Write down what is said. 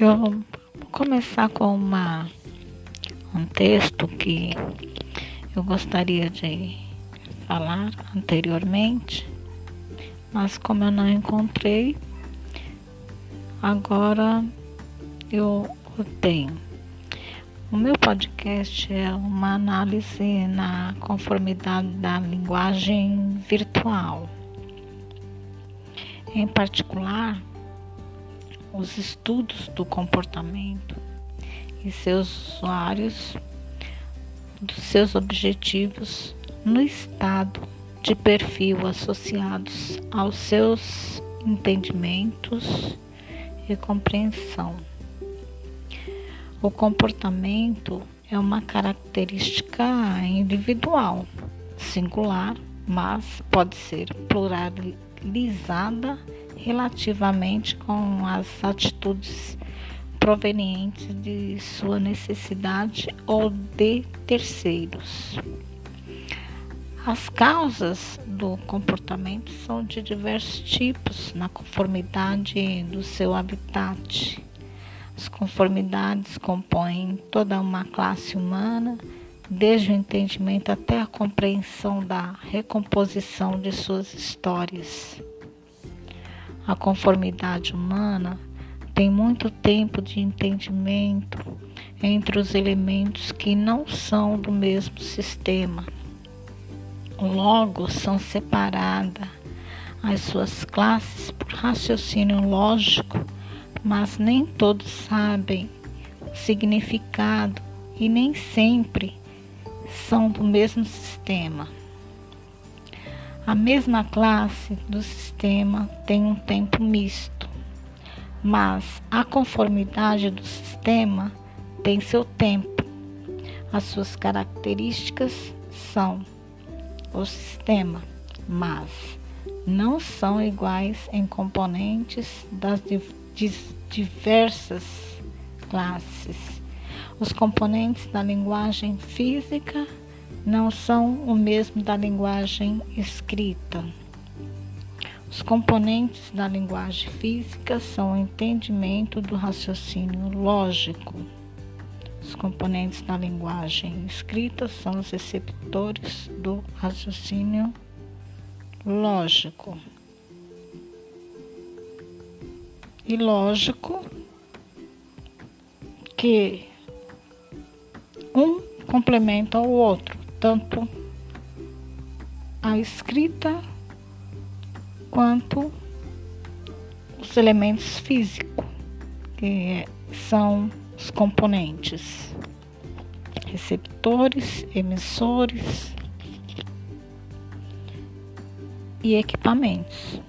Eu vou começar com uma, um texto que eu gostaria de falar anteriormente, mas como eu não encontrei, agora eu o tenho. O meu podcast é uma análise na conformidade da linguagem virtual. Em particular, os estudos do comportamento e seus usuários, dos seus objetivos no estado de perfil associados aos seus entendimentos e compreensão. O comportamento é uma característica individual, singular, mas pode ser pluralizada relativamente com as atitudes provenientes de sua necessidade ou de terceiros. As causas do comportamento são de diversos tipos, na conformidade do seu habitat. As conformidades compõem toda uma classe humana, desde o entendimento até a compreensão da recomposição de suas histórias. A conformidade humana tem muito tempo de entendimento entre os elementos que não são do mesmo sistema. Logo, são separadas as suas classes por raciocínio lógico, mas nem todos sabem o significado e nem sempre são do mesmo sistema. A mesma classe do sistema tem um tempo misto, mas a conformidade do sistema tem seu tempo. As suas características são o sistema, mas não são iguais em componentes das diversas classes. Os componentes da linguagem física não são o mesmo da linguagem escrita. Os componentes da linguagem física são o entendimento do raciocínio lógico. Os componentes da linguagem escrita são os receptores do raciocínio lógico. E lógico que um complementa o outro tanto a escrita quanto os elementos físicos, que são os componentes, receptores, emissores e equipamentos.